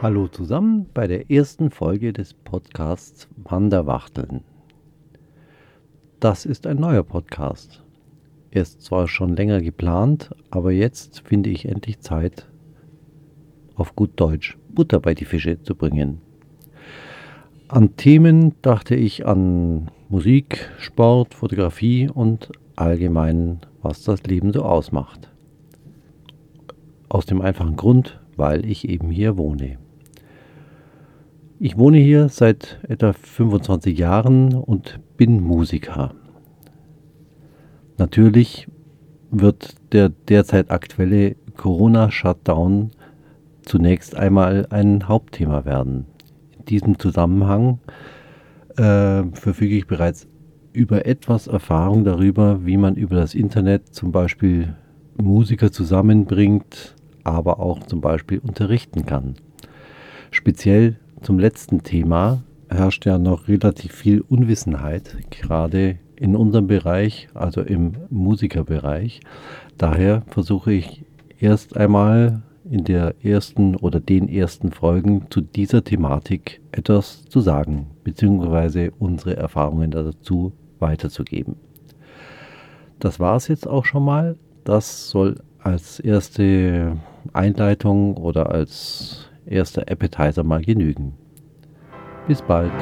Hallo zusammen bei der ersten Folge des Podcasts Wanderwachteln. Das ist ein neuer Podcast. Er ist zwar schon länger geplant, aber jetzt finde ich endlich Zeit, auf gut Deutsch Butter bei die Fische zu bringen. An Themen dachte ich an Musik, Sport, Fotografie und allgemein, was das Leben so ausmacht. Aus dem einfachen Grund, weil ich eben hier wohne. Ich wohne hier seit etwa 25 Jahren und bin Musiker. Natürlich wird der derzeit aktuelle Corona-Shutdown zunächst einmal ein Hauptthema werden. In diesem Zusammenhang äh, verfüge ich bereits über etwas Erfahrung darüber, wie man über das Internet zum Beispiel Musiker zusammenbringt, aber auch zum Beispiel unterrichten kann. Speziell zum letzten Thema herrscht ja noch relativ viel Unwissenheit, gerade in unserem Bereich, also im Musikerbereich. Daher versuche ich erst einmal in der ersten oder den ersten Folgen zu dieser Thematik etwas zu sagen, beziehungsweise unsere Erfahrungen dazu weiterzugeben. Das war es jetzt auch schon mal. Das soll als erste Einleitung oder als erster Appetizer mal genügen. Bis bald.